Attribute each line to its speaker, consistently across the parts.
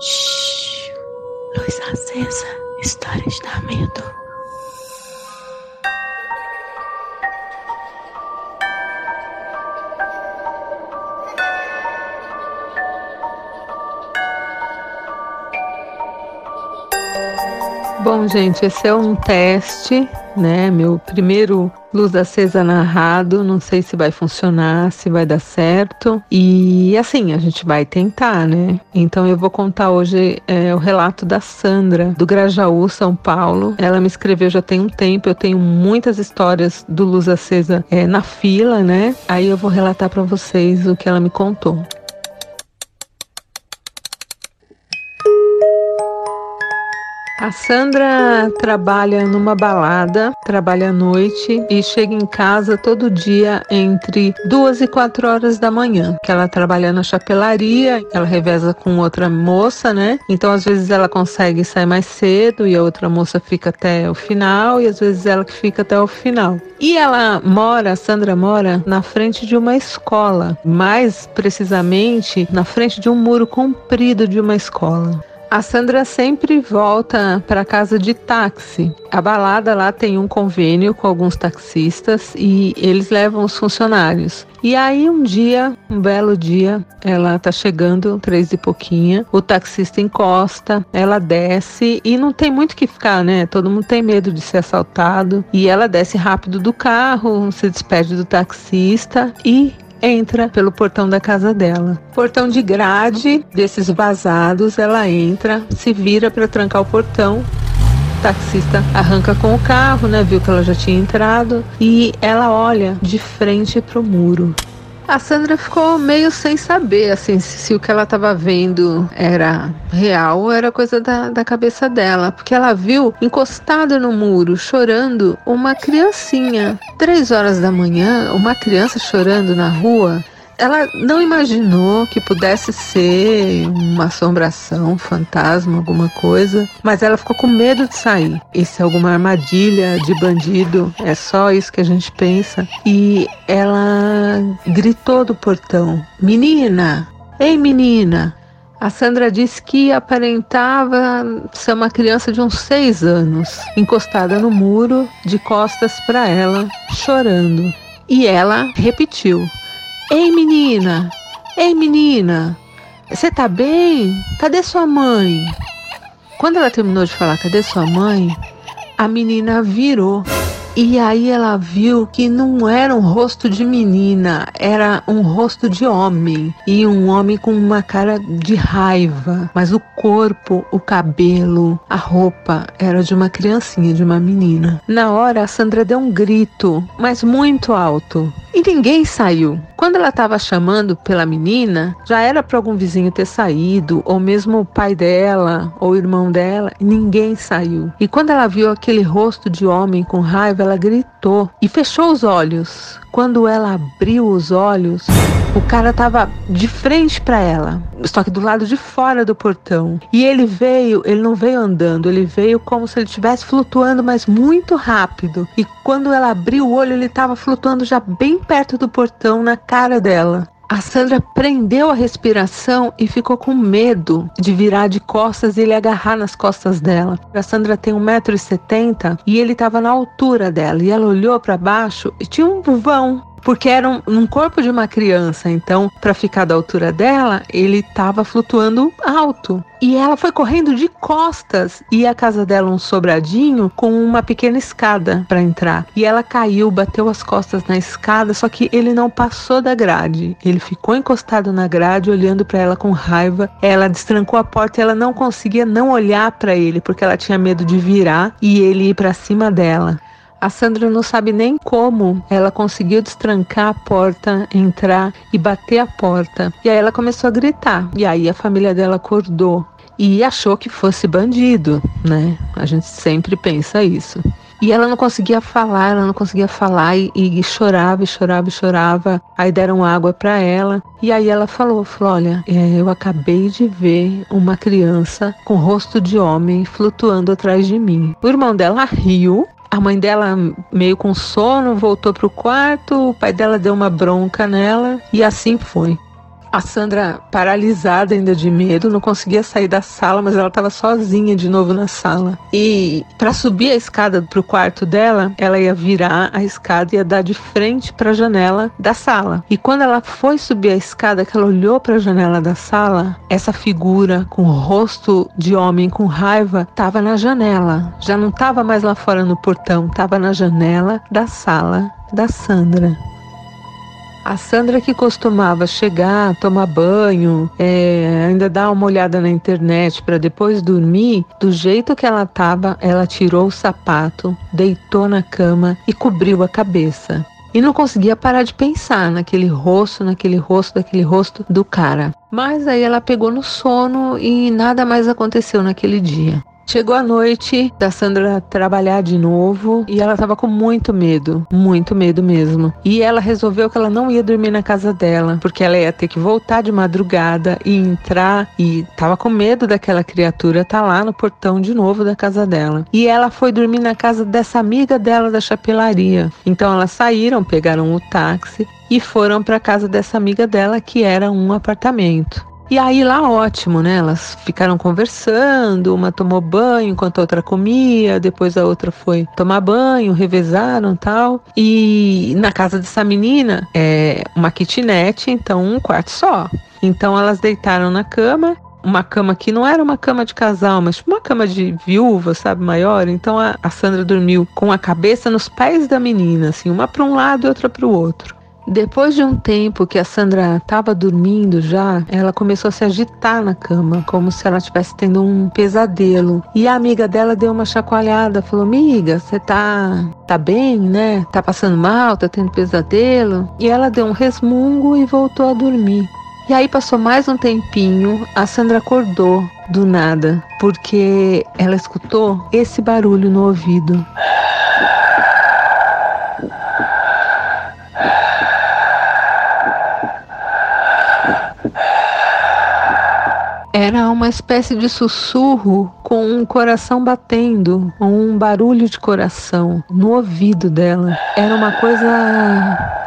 Speaker 1: Shhh. Luz acesa. Histórias da medo.
Speaker 2: Bom, gente, esse é um teste, né? Meu primeiro Luz Acesa narrado. Não sei se vai funcionar, se vai dar certo. E assim, a gente vai tentar, né? Então eu vou contar hoje é, o relato da Sandra, do Grajaú, São Paulo. Ela me escreveu já tem um tempo. Eu tenho muitas histórias do Luz Acesa é, na fila, né? Aí eu vou relatar para vocês o que ela me contou. A Sandra trabalha numa balada, trabalha à noite e chega em casa todo dia entre duas e quatro horas da manhã. Que ela trabalha na chapelaria, ela reveza com outra moça, né? Então às vezes ela consegue sair mais cedo e a outra moça fica até o final e às vezes ela que fica até o final. E ela mora, a Sandra mora na frente de uma escola, mais precisamente na frente de um muro comprido de uma escola. A Sandra sempre volta para casa de táxi. A balada lá tem um convênio com alguns taxistas e eles levam os funcionários. E aí um dia, um belo dia, ela tá chegando, três e pouquinha, o taxista encosta, ela desce e não tem muito que ficar, né? Todo mundo tem medo de ser assaltado. E ela desce rápido do carro, se despede do taxista e entra pelo portão da casa dela. Portão de grade, desses vazados, ela entra, se vira para trancar o portão. O taxista arranca com o carro, né? Viu que ela já tinha entrado e ela olha de frente para o muro. A Sandra ficou meio sem saber, assim, se, se o que ela estava vendo era real ou era coisa da, da cabeça dela, porque ela viu encostada no muro, chorando, uma criancinha. Três horas da manhã, uma criança chorando na rua ela não imaginou que pudesse ser uma assombração, um fantasma, alguma coisa, mas ela ficou com medo de sair. Isso é alguma armadilha de bandido, é só isso que a gente pensa. E ela gritou do portão: Menina! Ei, menina! A Sandra disse que aparentava ser uma criança de uns seis anos, encostada no muro, de costas para ela, chorando. E ela repetiu: Ei, menina! Ei, menina! Você tá bem? Cadê sua mãe? Quando ela terminou de falar, cadê sua mãe? A menina virou e aí ela viu que não era um rosto de menina, era um rosto de homem. E um homem com uma cara de raiva. Mas o corpo, o cabelo, a roupa era de uma criancinha, de uma menina. Na hora, a Sandra deu um grito, mas muito alto. E ninguém saiu. Quando ela estava chamando pela menina, já era para algum vizinho ter saído, ou mesmo o pai dela, ou o irmão dela, ninguém saiu. E quando ela viu aquele rosto de homem com raiva, ela gritou e fechou os olhos. Quando ela abriu os olhos, o cara estava de frente para ela, só que do lado de fora do portão. E ele veio, ele não veio andando, ele veio como se ele estivesse flutuando, mas muito rápido. E quando ela abriu o olho, ele estava flutuando já bem perto do portão, na cara dela. A Sandra prendeu a respiração e ficou com medo de virar de costas e ele agarrar nas costas dela. A Sandra tem 1,70m e ele estava na altura dela. E ela olhou para baixo e tinha um vão porque era um, um, corpo de uma criança, então para ficar da altura dela, ele estava flutuando alto. E ela foi correndo de costas e a casa dela um sobradinho com uma pequena escada para entrar. E ela caiu, bateu as costas na escada, só que ele não passou da grade. Ele ficou encostado na grade, olhando para ela com raiva. Ela destrancou a porta e ela não conseguia não olhar para ele porque ela tinha medo de virar e ele ir para cima dela. A Sandra não sabe nem como ela conseguiu destrancar a porta, entrar e bater a porta. E aí ela começou a gritar. E aí a família dela acordou e achou que fosse bandido, né? A gente sempre pensa isso. E ela não conseguia falar, ela não conseguia falar e, e chorava, e chorava, e chorava. Aí deram água para ela e aí ela falou, falou, olha, é, eu acabei de ver uma criança com rosto de homem flutuando atrás de mim. O irmão dela riu a mãe dela, meio com sono, voltou pro quarto, o pai dela deu uma bronca nela e assim foi. A Sandra, paralisada ainda de medo, não conseguia sair da sala, mas ela estava sozinha de novo na sala. E para subir a escada para o quarto dela, ela ia virar a escada e ia dar de frente para a janela da sala. E quando ela foi subir a escada, que ela olhou para a janela da sala, essa figura com rosto de homem com raiva estava na janela. Já não estava mais lá fora no portão, estava na janela da sala da Sandra. A Sandra que costumava chegar, tomar banho, é, ainda dar uma olhada na internet para depois dormir, do jeito que ela estava, ela tirou o sapato, deitou na cama e cobriu a cabeça. E não conseguia parar de pensar naquele rosto, naquele rosto, daquele rosto do cara. Mas aí ela pegou no sono e nada mais aconteceu naquele dia. Chegou a noite da Sandra trabalhar de novo e ela tava com muito medo, muito medo mesmo. E ela resolveu que ela não ia dormir na casa dela, porque ela ia ter que voltar de madrugada e entrar e tava com medo daquela criatura estar tá lá no portão de novo da casa dela. E ela foi dormir na casa dessa amiga dela da chapelaria. Então elas saíram, pegaram o táxi e foram para casa dessa amiga dela que era um apartamento. E aí lá ótimo, né? Elas ficaram conversando, uma tomou banho enquanto a outra comia, depois a outra foi tomar banho, revezaram tal. E na casa dessa menina é uma kitnet, então um quarto só. Então elas deitaram na cama uma cama que não era uma cama de casal, mas uma cama de viúva, sabe, maior. Então a, a Sandra dormiu com a cabeça nos pés da menina, assim, uma para um lado e outra para o outro. Depois de um tempo que a Sandra estava dormindo já, ela começou a se agitar na cama, como se ela estivesse tendo um pesadelo. E a amiga dela deu uma chacoalhada, falou: "Amiga, você tá tá bem, né? Tá passando mal, tá tendo pesadelo?" E ela deu um resmungo e voltou a dormir. E aí passou mais um tempinho, a Sandra acordou do nada, porque ela escutou esse barulho no ouvido. Era uma espécie de sussurro com um coração batendo, um barulho de coração no ouvido dela. Era uma coisa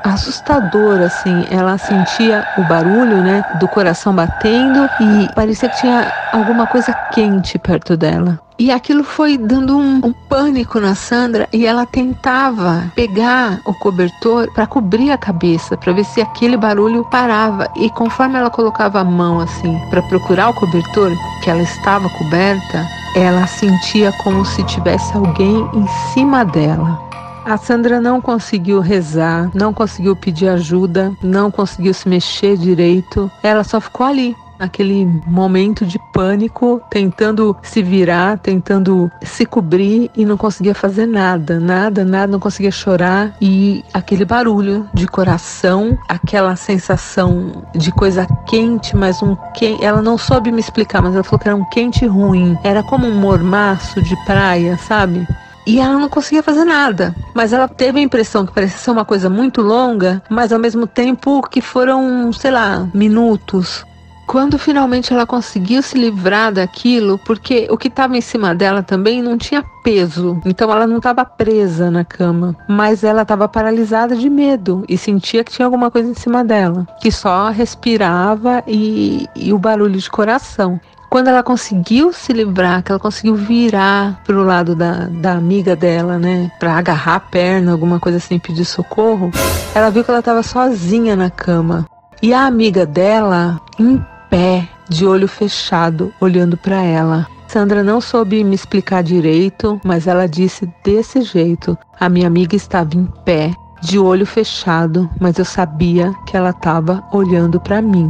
Speaker 2: assustadora, assim. Ela sentia o barulho, né, do coração batendo e parecia que tinha alguma coisa quente perto dela. E aquilo foi dando um, um pânico na Sandra e ela tentava pegar o cobertor para cobrir a cabeça, para ver se aquele barulho parava. E conforme ela colocava a mão assim para procurar o cobertor, que ela estava coberta, ela sentia como se tivesse alguém em cima dela. A Sandra não conseguiu rezar, não conseguiu pedir ajuda, não conseguiu se mexer direito. Ela só ficou ali, aquele momento de pânico, tentando se virar, tentando se cobrir e não conseguia fazer nada, nada, nada, não conseguia chorar e aquele barulho de coração, aquela sensação de coisa quente, mas um quente, ela não soube me explicar, mas ela falou que era um quente ruim, era como um mormaço de praia, sabe? E ela não conseguia fazer nada. Mas ela teve a impressão que parecia ser uma coisa muito longa, mas ao mesmo tempo que foram, sei lá, minutos. Quando finalmente ela conseguiu se livrar daquilo, porque o que estava em cima dela também não tinha peso, então ela não estava presa na cama, mas ela estava paralisada de medo e sentia que tinha alguma coisa em cima dela, que só respirava e, e o barulho de coração quando ela conseguiu se livrar, que ela conseguiu virar pro lado da, da amiga dela, né, para agarrar a perna, alguma coisa assim, pedir socorro, ela viu que ela estava sozinha na cama. E a amiga dela, em pé, de olho fechado, olhando para ela. Sandra não soube me explicar direito, mas ela disse desse jeito. A minha amiga estava em pé, de olho fechado, mas eu sabia que ela estava olhando para mim.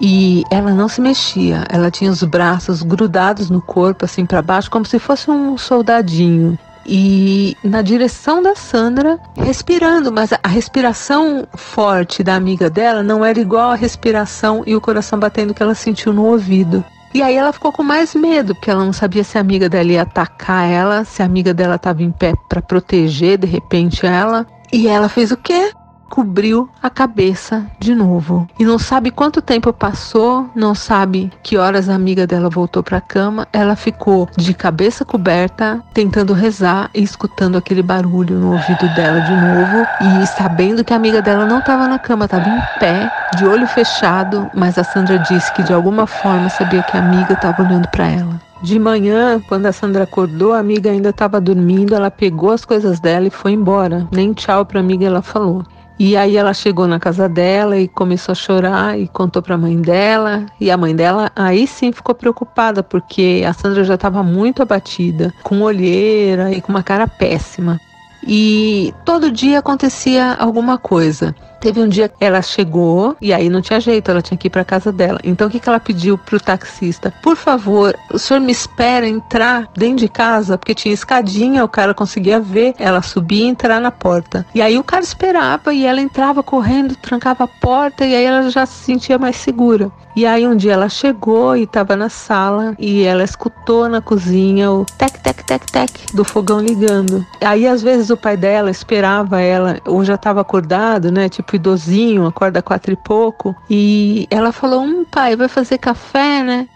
Speaker 2: E ela não se mexia, ela tinha os braços grudados no corpo, assim para baixo, como se fosse um soldadinho e na direção da Sandra, respirando, mas a respiração forte da amiga dela não era igual a respiração e o coração batendo que ela sentiu no ouvido. E aí ela ficou com mais medo, porque ela não sabia se a amiga dela ia atacar ela, se a amiga dela estava em pé para proteger de repente ela. E ela fez o quê? Cobriu a cabeça de novo. E não sabe quanto tempo passou, não sabe que horas a amiga dela voltou para a cama. Ela ficou de cabeça coberta, tentando rezar e escutando aquele barulho no ouvido dela de novo e sabendo que a amiga dela não estava na cama, estava em pé, de olho fechado, mas a Sandra disse que de alguma forma sabia que a amiga estava olhando para ela. De manhã, quando a Sandra acordou, a amiga ainda estava dormindo. Ela pegou as coisas dela e foi embora. Nem tchau para a amiga ela falou. E aí ela chegou na casa dela e começou a chorar e contou para a mãe dela. E a mãe dela aí sim ficou preocupada porque a Sandra já estava muito abatida, com olheira e com uma cara péssima. E todo dia acontecia alguma coisa. Teve um dia ela chegou e aí não tinha jeito, ela tinha que ir para casa dela. Então o que, que ela pediu pro taxista? Por favor, o senhor me espera entrar dentro de casa, porque tinha escadinha, o cara conseguia ver ela subir e entrar na porta. E aí o cara esperava e ela entrava correndo, trancava a porta e aí ela já se sentia mais segura. E aí um dia ela chegou e estava na sala e ela escutou na cozinha o tec tec tec tec do fogão ligando. Aí às vezes o pai dela esperava ela ou já estava acordado, né, tipo idosinho, acorda quatro e pouco, e ela falou: "Hum, pai, vai fazer café, né?"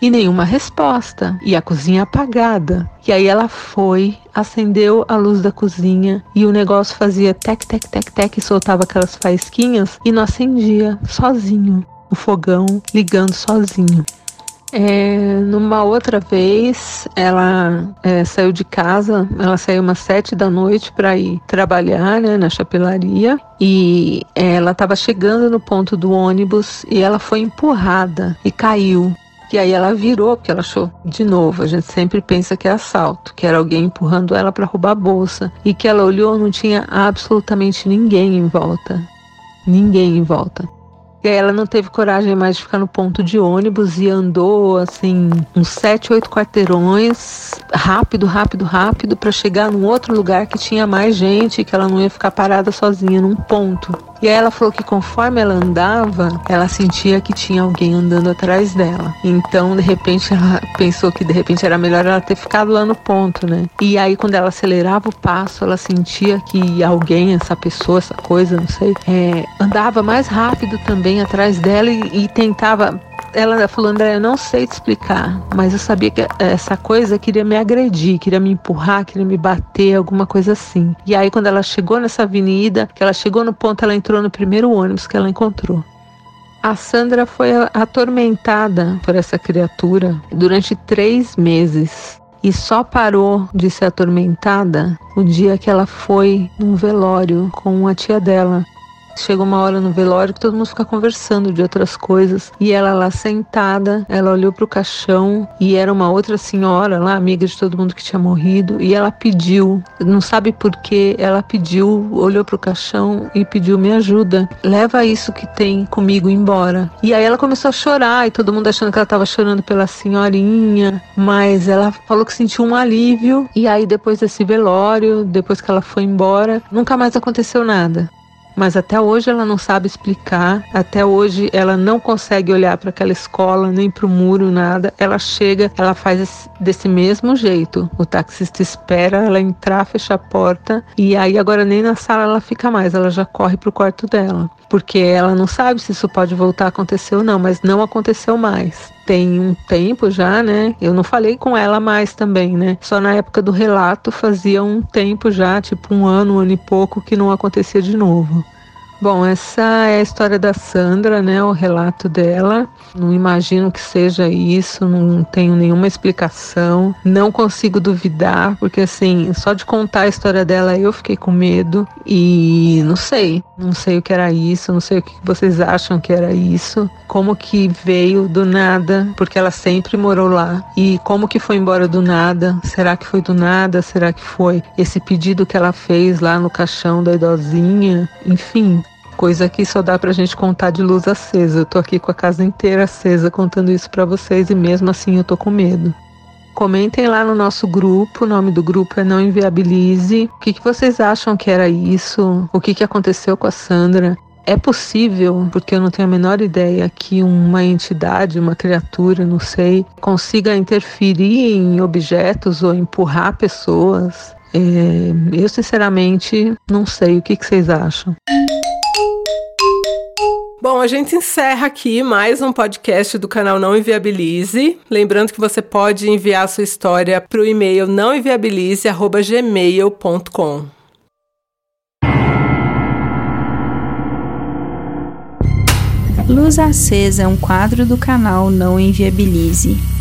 Speaker 2: E nenhuma resposta, e a cozinha apagada. E aí ela foi, acendeu a luz da cozinha e o negócio fazia tec tec tec tec e soltava aquelas faísquinhas e não acendia sozinho o fogão ligando sozinho. É, numa outra vez, ela é, saiu de casa, ela saiu umas sete da noite para ir trabalhar né, na chapelaria e ela estava chegando no ponto do ônibus e ela foi empurrada e caiu. E aí ela virou, porque ela achou, de novo, a gente sempre pensa que é assalto, que era alguém empurrando ela para roubar a bolsa. E que ela olhou, não tinha absolutamente ninguém em volta. Ninguém em volta. Ela não teve coragem mais de ficar no ponto de ônibus e andou assim uns sete, oito quarteirões, rápido, rápido, rápido, para chegar num outro lugar que tinha mais gente, que ela não ia ficar parada sozinha num ponto. E aí ela falou que conforme ela andava, ela sentia que tinha alguém andando atrás dela. Então, de repente, ela pensou que de repente era melhor ela ter ficado lá no ponto, né? E aí, quando ela acelerava o passo, ela sentia que alguém, essa pessoa, essa coisa, não sei, é, andava mais rápido também atrás dela e, e tentava ela falou, André, eu não sei te explicar, mas eu sabia que essa coisa queria me agredir, queria me empurrar, queria me bater, alguma coisa assim. E aí, quando ela chegou nessa avenida, que ela chegou no ponto, ela entrou no primeiro ônibus que ela encontrou. A Sandra foi atormentada por essa criatura durante três meses e só parou de ser atormentada o dia que ela foi num velório com a tia dela. Chegou uma hora no velório que todo mundo fica conversando de outras coisas. E ela lá sentada, ela olhou para o caixão e era uma outra senhora lá, amiga de todo mundo que tinha morrido. E ela pediu, não sabe por que, ela pediu, olhou para o caixão e pediu: Me ajuda, leva isso que tem comigo embora. E aí ela começou a chorar e todo mundo achando que ela estava chorando pela senhorinha. Mas ela falou que sentiu um alívio. E aí depois desse velório, depois que ela foi embora, nunca mais aconteceu nada mas até hoje ela não sabe explicar, até hoje ela não consegue olhar para aquela escola, nem para o muro, nada. Ela chega, ela faz desse mesmo jeito. O taxista espera ela entrar, fecha a porta e aí agora nem na sala ela fica mais, ela já corre pro quarto dela. Porque ela não sabe se isso pode voltar a acontecer ou não, mas não aconteceu mais tem um tempo já, né? Eu não falei com ela mais também, né? Só na época do relato fazia um tempo já, tipo um ano, um ano e pouco, que não acontecia de novo. Bom, essa é a história da Sandra, né? O relato dela. Não imagino que seja isso, não tenho nenhuma explicação. Não consigo duvidar, porque assim, só de contar a história dela eu fiquei com medo e não sei, não sei o que era isso, não sei o que vocês acham que era isso, como que veio do nada, porque ela sempre morou lá e como que foi embora do nada? Será que foi do nada? Será que foi esse pedido que ela fez lá no caixão da idosinha? Enfim, coisa que só dá pra gente contar de luz acesa. Eu tô aqui com a casa inteira acesa contando isso para vocês e mesmo assim eu tô com medo. Comentem lá no nosso grupo, o nome do grupo é Não Inviabilize. O que, que vocês acham que era isso? O que, que aconteceu com a Sandra? É possível, porque eu não tenho a menor ideia, que uma entidade, uma criatura, não sei, consiga interferir em objetos ou empurrar pessoas
Speaker 3: É, eu, sinceramente, não sei. O que, que vocês acham?
Speaker 2: Bom, a gente encerra aqui mais um podcast do canal Não Inviabilize. Lembrando que você pode enviar sua história para o e-mail nãoenviabilize.gmail.com.
Speaker 4: Luz Acesa é um quadro do canal Não Inviabilize.